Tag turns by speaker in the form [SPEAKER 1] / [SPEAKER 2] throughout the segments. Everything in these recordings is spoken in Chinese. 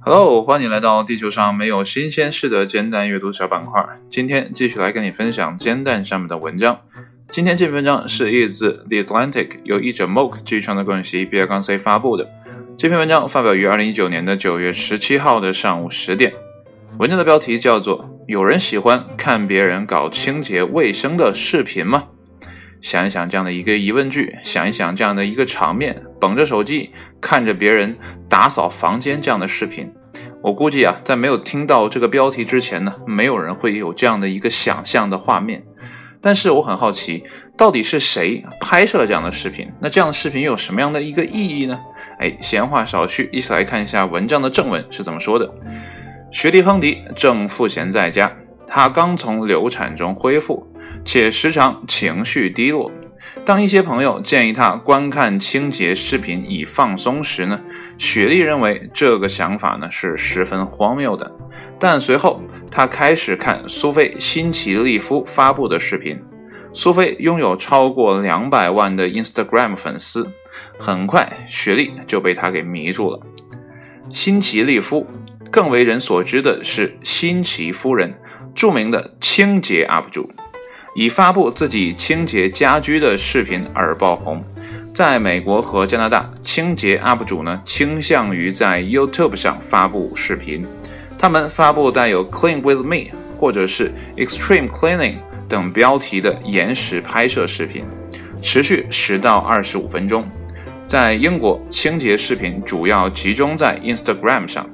[SPEAKER 1] Hello，欢迎来到地球上没有新鲜事的煎蛋阅读小板块。今天继续来跟你分享煎蛋上面的文章。今天这篇文章是译自 The Atlantic，由译者 Moke 基于创作关系 B 二杠 C 发布的。这篇文章发表于二零一九年的九月十七号的上午十点。文章的标题叫做《有人喜欢看别人搞清洁卫生的视频吗？》想一想这样的一个疑问句，想一想这样的一个场面，捧着手机看着别人打扫房间这样的视频，我估计啊，在没有听到这个标题之前呢，没有人会有这样的一个想象的画面。但是我很好奇，到底是谁拍摄了这样的视频？那这样的视频有什么样的一个意义呢？哎，闲话少叙，一起来看一下文章的正文是怎么说的。学弟亨迪正赋闲在家，他刚从流产中恢复。且时常情绪低落。当一些朋友建议他观看清洁视频以放松时呢，雪莉认为这个想法呢是十分荒谬的。但随后他开始看苏菲·辛奇利夫发布的视频。苏菲拥有超过两百万的 Instagram 粉丝，很快雪莉就被他给迷住了。辛奇利夫更为人所知的是辛奇夫人，著名的清洁 UP 主。以发布自己清洁家居的视频而爆红。在美国和加拿大，清洁 UP 主呢倾向于在 YouTube 上发布视频。他们发布带有 “Clean with me” 或者是 “Extreme Cleaning” 等标题的延时拍摄视频，持续十到二十五分钟。在英国，清洁视频主要集中在 Instagram 上。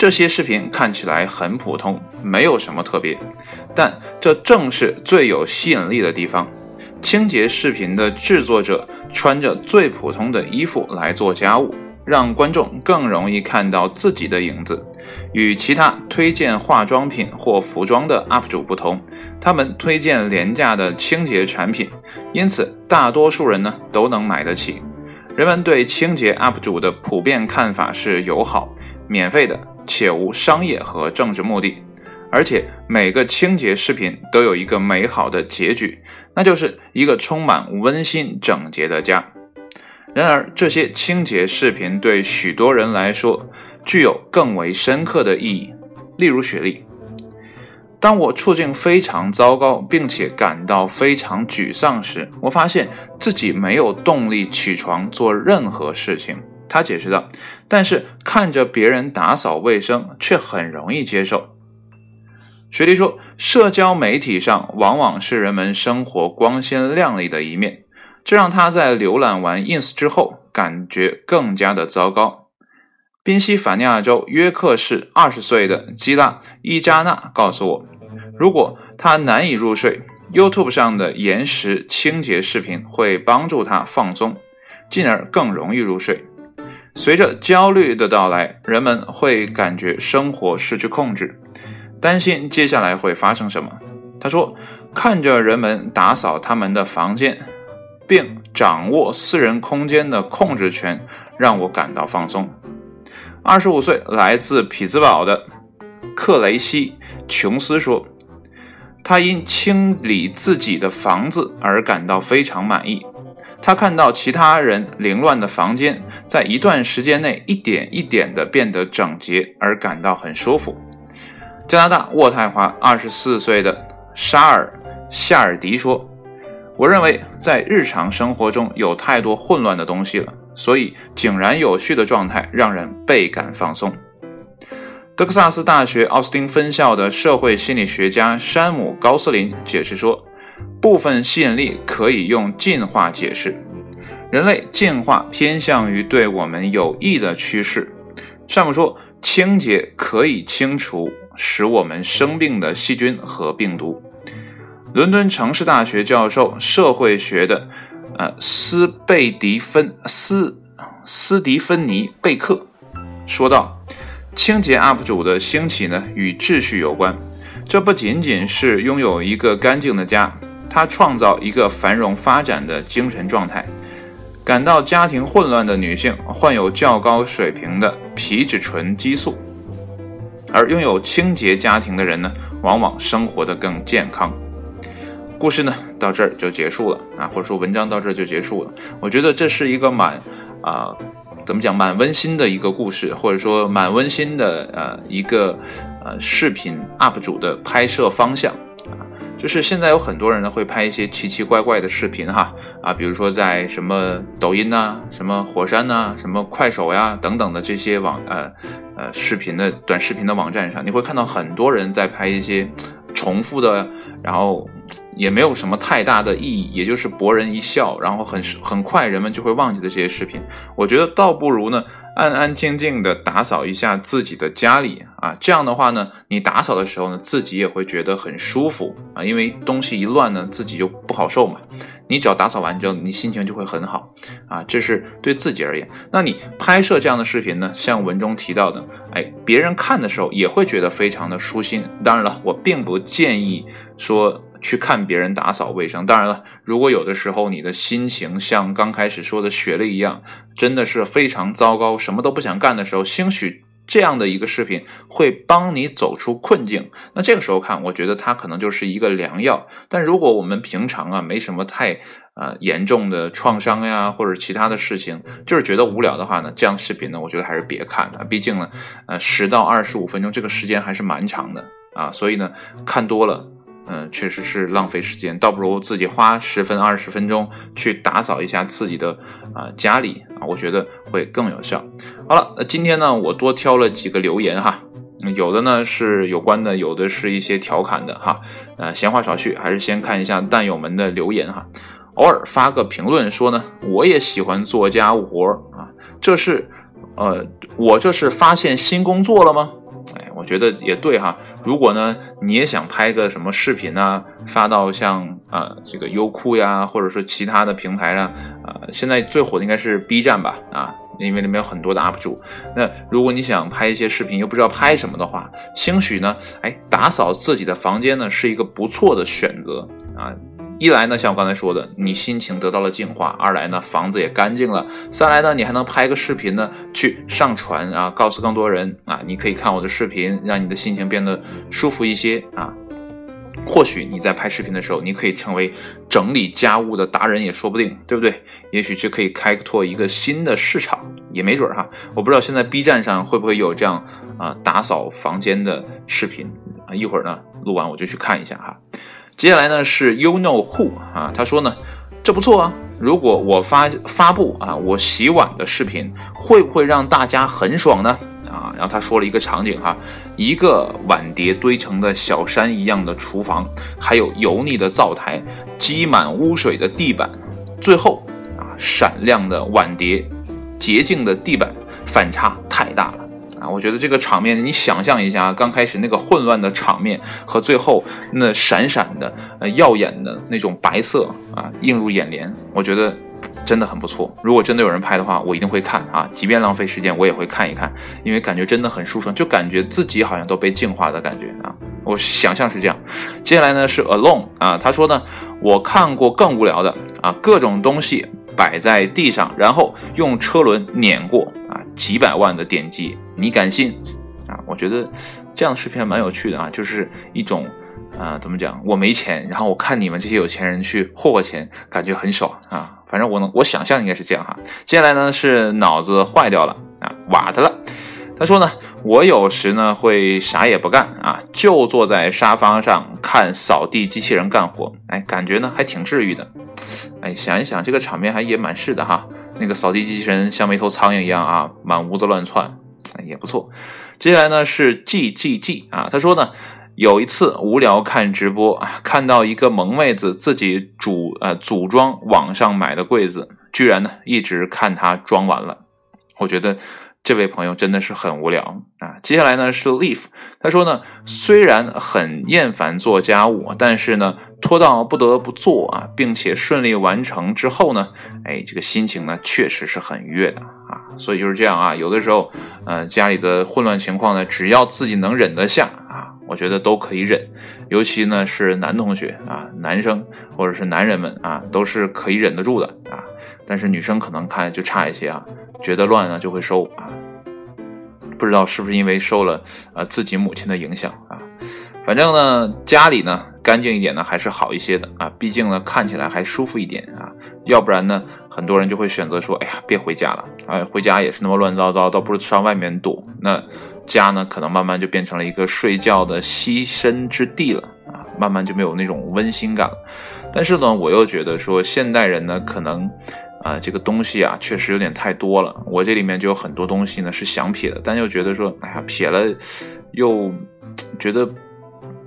[SPEAKER 1] 这些视频看起来很普通，没有什么特别，但这正是最有吸引力的地方。清洁视频的制作者穿着最普通的衣服来做家务，让观众更容易看到自己的影子。与其他推荐化妆品或服装的 UP 主不同，他们推荐廉价的清洁产品，因此大多数人呢都能买得起。人们对清洁 UP 主的普遍看法是友好、免费的。且无商业和政治目的，而且每个清洁视频都有一个美好的结局，那就是一个充满温馨整洁的家。然而，这些清洁视频对许多人来说具有更为深刻的意义。例如，雪莉，当我处境非常糟糕，并且感到非常沮丧时，我发现自己没有动力起床做任何事情。他解释道：“但是看着别人打扫卫生却很容易接受。”雪莉说：“社交媒体上往往是人们生活光鲜亮丽的一面，这让他在浏览完 ins 之后感觉更加的糟糕。”宾夕法尼亚州约克市二十岁的基拉伊扎纳告诉我：“如果他难以入睡，YouTube 上的延时清洁视频会帮助他放松，进而更容易入睡。”随着焦虑的到来，人们会感觉生活失去控制，担心接下来会发生什么。他说：“看着人们打扫他们的房间，并掌握私人空间的控制权，让我感到放松。”二十五岁、来自匹兹堡的克雷西·琼斯说：“他因清理自己的房子而感到非常满意。”他看到其他人凌乱的房间在一段时间内一点一点地变得整洁，而感到很舒服。加拿大渥太华二十四岁的沙尔夏尔迪说：“我认为在日常生活中有太多混乱的东西了，所以井然有序的状态让人倍感放松。”德克萨斯大学奥斯汀分校的社会心理学家山姆高斯林解释说。部分吸引力可以用进化解释，人类进化偏向于对我们有益的趋势。上面说，清洁可以清除使我们生病的细菌和病毒。伦敦城市大学教授社会学的呃斯贝迪芬斯斯迪芬尼贝克说道：“清洁 UP 主的兴起呢，与秩序有关。这不仅仅是拥有一个干净的家。”他创造一个繁荣发展的精神状态。感到家庭混乱的女性患有较高水平的皮质醇激素，而拥有清洁家庭的人呢，往往生活的更健康。故事呢到这儿就结束了啊，或者说文章到这儿就结束了。我觉得这是一个蛮啊，怎么讲，蛮温馨的一个故事，或者说蛮温馨的呃一个呃视频 UP 主的拍摄方向。就是现在有很多人呢会拍一些奇奇怪怪的视频哈啊，比如说在什么抖音呐、什么火山呐、什么快手呀等等的这些网呃呃视频的短视频的网站上，你会看到很多人在拍一些 重复的，然后 也没有什么太大的意义，也就是博人一笑，然后很很快人们就会忘记的这些视频。我觉得倒不如呢。安安静静的打扫一下自己的家里啊，这样的话呢，你打扫的时候呢，自己也会觉得很舒服啊，因为东西一乱呢，自己就不好受嘛。你只要打扫完之后，你心情就会很好啊，这是对自己而言。那你拍摄这样的视频呢，像文中提到的，哎，别人看的时候也会觉得非常的舒心。当然了，我并不建议说。去看别人打扫卫生，当然了，如果有的时候你的心情像刚开始说的雪莉一样，真的是非常糟糕，什么都不想干的时候，兴许这样的一个视频会帮你走出困境。那这个时候看，我觉得它可能就是一个良药。但如果我们平常啊没什么太呃严重的创伤呀，或者其他的事情，就是觉得无聊的话呢，这样视频呢，我觉得还是别看了。毕竟呢，呃，十到二十五分钟这个时间还是蛮长的啊，所以呢，看多了。嗯，确实是浪费时间，倒不如自己花十分二十分钟去打扫一下自己的啊家里啊，我觉得会更有效。好了，那今天呢，我多挑了几个留言哈，有的呢是有关的，有的是一些调侃的哈。呃，闲话少叙，还是先看一下蛋友们的留言哈。偶尔发个评论说呢，我也喜欢做家务活啊，这是呃，我这是发现新工作了吗？我觉得也对哈。如果呢，你也想拍个什么视频啊，发到像啊这个优酷呀，或者说其他的平台上啊，现在最火的应该是 B 站吧啊，因为里面有很多的 UP 主。那如果你想拍一些视频，又不知道拍什么的话，兴许呢，哎，打扫自己的房间呢，是一个不错的选择啊。一来呢，像我刚才说的，你心情得到了净化；二来呢，房子也干净了；三来呢，你还能拍个视频呢，去上传啊，告诉更多人啊，你可以看我的视频，让你的心情变得舒服一些啊。或许你在拍视频的时候，你可以成为整理家务的达人也说不定，对不对？也许就可以开拓一个新的市场，也没准哈。我不知道现在 B 站上会不会有这样啊打扫房间的视频啊？一会儿呢，录完我就去看一下哈。接下来呢是 You Know Who 啊，他说呢，这不错啊。如果我发发布啊我洗碗的视频，会不会让大家很爽呢？啊，然后他说了一个场景哈，一个碗碟堆成的小山一样的厨房，还有油腻的灶台，积满污水的地板，最后啊闪亮的碗碟，洁净的地板，反差太大了。啊，我觉得这个场面，你想象一下啊，刚开始那个混乱的场面和最后那闪闪的、呃耀眼的那种白色啊，映入眼帘，我觉得真的很不错。如果真的有人拍的话，我一定会看啊，即便浪费时间，我也会看一看，因为感觉真的很舒爽，就感觉自己好像都被净化的感觉啊。我想象是这样。接下来呢是 Alone 啊，他说呢，我看过更无聊的啊，各种东西摆在地上，然后用车轮碾过，几百万的点击。你敢信啊？我觉得这样的视频还蛮有趣的啊，就是一种啊，怎么讲？我没钱，然后我看你们这些有钱人去霍霍钱，感觉很爽啊。反正我能，我想象应该是这样哈。接下来呢是脑子坏掉了啊，瓦的了。他说呢，我有时呢会啥也不干啊，就坐在沙发上看扫地机器人干活，哎，感觉呢还挺治愈的。哎，想一想这个场面还也蛮是的哈。那个扫地机器人像没头苍蝇一样啊，满屋子乱窜。也不错，接下来呢是 G G G 啊，他说呢，有一次无聊看直播啊，看到一个萌妹子自己组呃组装网上买的柜子，居然呢一直看她装完了，我觉得。这位朋友真的是很无聊啊！接下来呢是 Leaf，他说呢，虽然很厌烦做家务，但是呢，拖到不得不做啊，并且顺利完成之后呢，哎，这个心情呢确实是很愉悦的啊。所以就是这样啊，有的时候，呃，家里的混乱情况呢，只要自己能忍得下啊，我觉得都可以忍。尤其呢是男同学啊，男生或者是男人们啊，都是可以忍得住的啊。但是女生可能看就差一些啊。觉得乱呢就会收啊，不知道是不是因为受了呃自己母亲的影响啊。反正呢，家里呢干净一点呢还是好一些的啊，毕竟呢看起来还舒服一点啊。要不然呢，很多人就会选择说，哎呀，别回家了，哎，回家也是那么乱糟糟，倒不如上外面躲。那家呢，可能慢慢就变成了一个睡觉的栖身之地了啊，慢慢就没有那种温馨感了。但是呢，我又觉得说，现代人呢，可能啊，这个东西啊，确实有点太多了。我这里面就有很多东西呢是想撇的，但又觉得说，哎呀，撇了又觉得。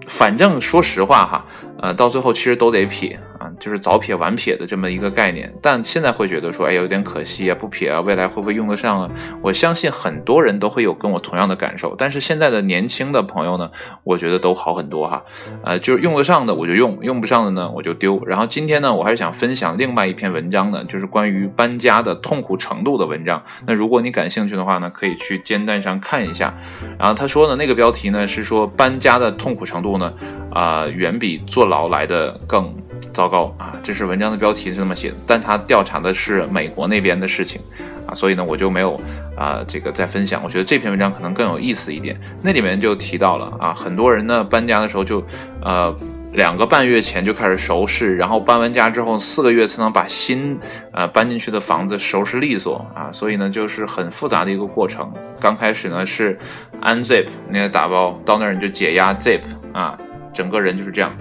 [SPEAKER 1] 反正说实话哈，呃，到最后其实都得撇，就是早撇晚撇的这么一个概念。但现在会觉得说，哎，有点可惜啊，不撇啊，未来会不会用得上啊？我相信很多人都会有跟我同样的感受。但是现在的年轻的朋友呢，我觉得都好很多哈，呃，就是用得上的我就用，用不上的呢我就丢。然后今天呢，我还是想分享另外一篇文章呢，就是关于搬家的痛苦程度的文章。那如果你感兴趣的话呢，可以去煎蛋上看一下。然后他说的那个标题呢是说搬家的痛苦程度。呢，啊，远比坐牢来的更糟糕啊！这是文章的标题是这么写的，但他调查的是美国那边的事情啊，所以呢，我就没有啊这个再分享。我觉得这篇文章可能更有意思一点。那里面就提到了啊，很多人呢搬家的时候就呃两个半月前就开始收拾，然后搬完家之后四个月才能把新呃搬进去的房子收拾利索啊，所以呢就是很复杂的一个过程。刚开始呢是 unzip 那个打包，到那儿你就解压 zip。啊，整个人就是这样，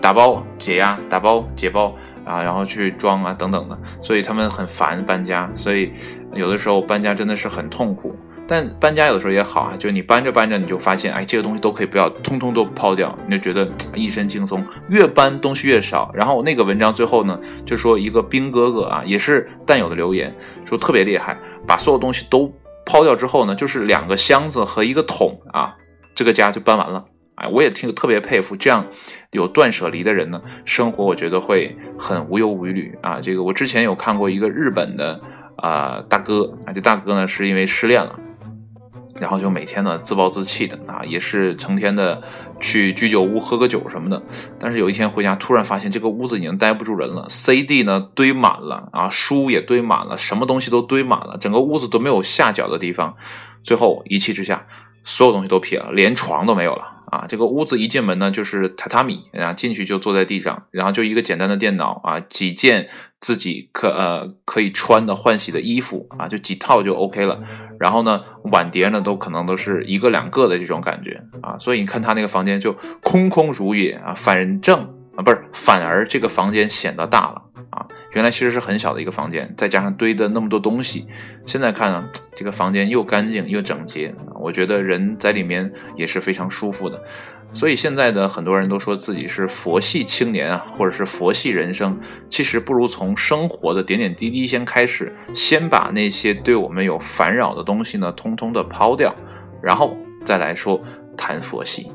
[SPEAKER 1] 打包解压，打包解包啊，然后去装啊，等等的，所以他们很烦搬家，所以有的时候搬家真的是很痛苦。但搬家有的时候也好啊，就你搬着搬着你就发现，哎，这个东西都可以不要，通通都抛掉，你就觉得一身轻松，越搬东西越少。然后那个文章最后呢，就说一个兵哥哥啊，也是蛋友的留言，说特别厉害，把所有东西都抛掉之后呢，就是两个箱子和一个桶啊，这个家就搬完了。哎，我也听特别佩服这样有断舍离的人呢，生活我觉得会很无忧无虑啊。这个我之前有看过一个日本的啊大哥啊，这大哥呢是因为失恋了，然后就每天呢自暴自弃的啊，也是成天的去居酒屋喝个酒什么的。但是有一天回家，突然发现这个屋子已经待不住人了，CD 呢堆满了啊，书也堆满了，什么东西都堆满了，整个屋子都没有下脚的地方。最后一气之下，所有东西都撇了，连床都没有了。啊，这个屋子一进门呢，就是榻榻米，然后进去就坐在地上，然后就一个简单的电脑啊，几件自己可呃可以穿的换洗的衣服啊，就几套就 OK 了。然后呢，碗碟呢都可能都是一个两个的这种感觉啊，所以你看他那个房间就空空如也啊，反正啊不是，反而这个房间显得大了。啊，原来其实是很小的一个房间，再加上堆的那么多东西，现在看呢，这个房间又干净又整洁，我觉得人在里面也是非常舒服的。所以现在的很多人都说自己是佛系青年啊，或者是佛系人生，其实不如从生活的点点滴滴先开始，先把那些对我们有烦扰的东西呢，通通的抛掉，然后再来说谈佛系。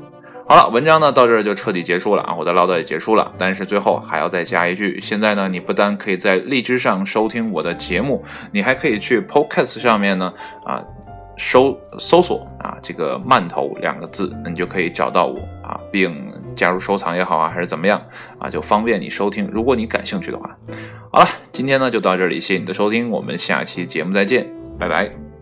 [SPEAKER 1] 好了，文章呢到这儿就彻底结束了啊，我的唠叨也结束了。但是最后还要再加一句，现在呢，你不但可以在荔枝上收听我的节目，你还可以去 Podcast 上面呢啊搜搜索啊这个“慢头”两个字，你就可以找到我啊，并加入收藏也好啊，还是怎么样啊，就方便你收听。如果你感兴趣的话，好了，今天呢就到这里，谢谢你的收听，我们下期节目再见，拜拜。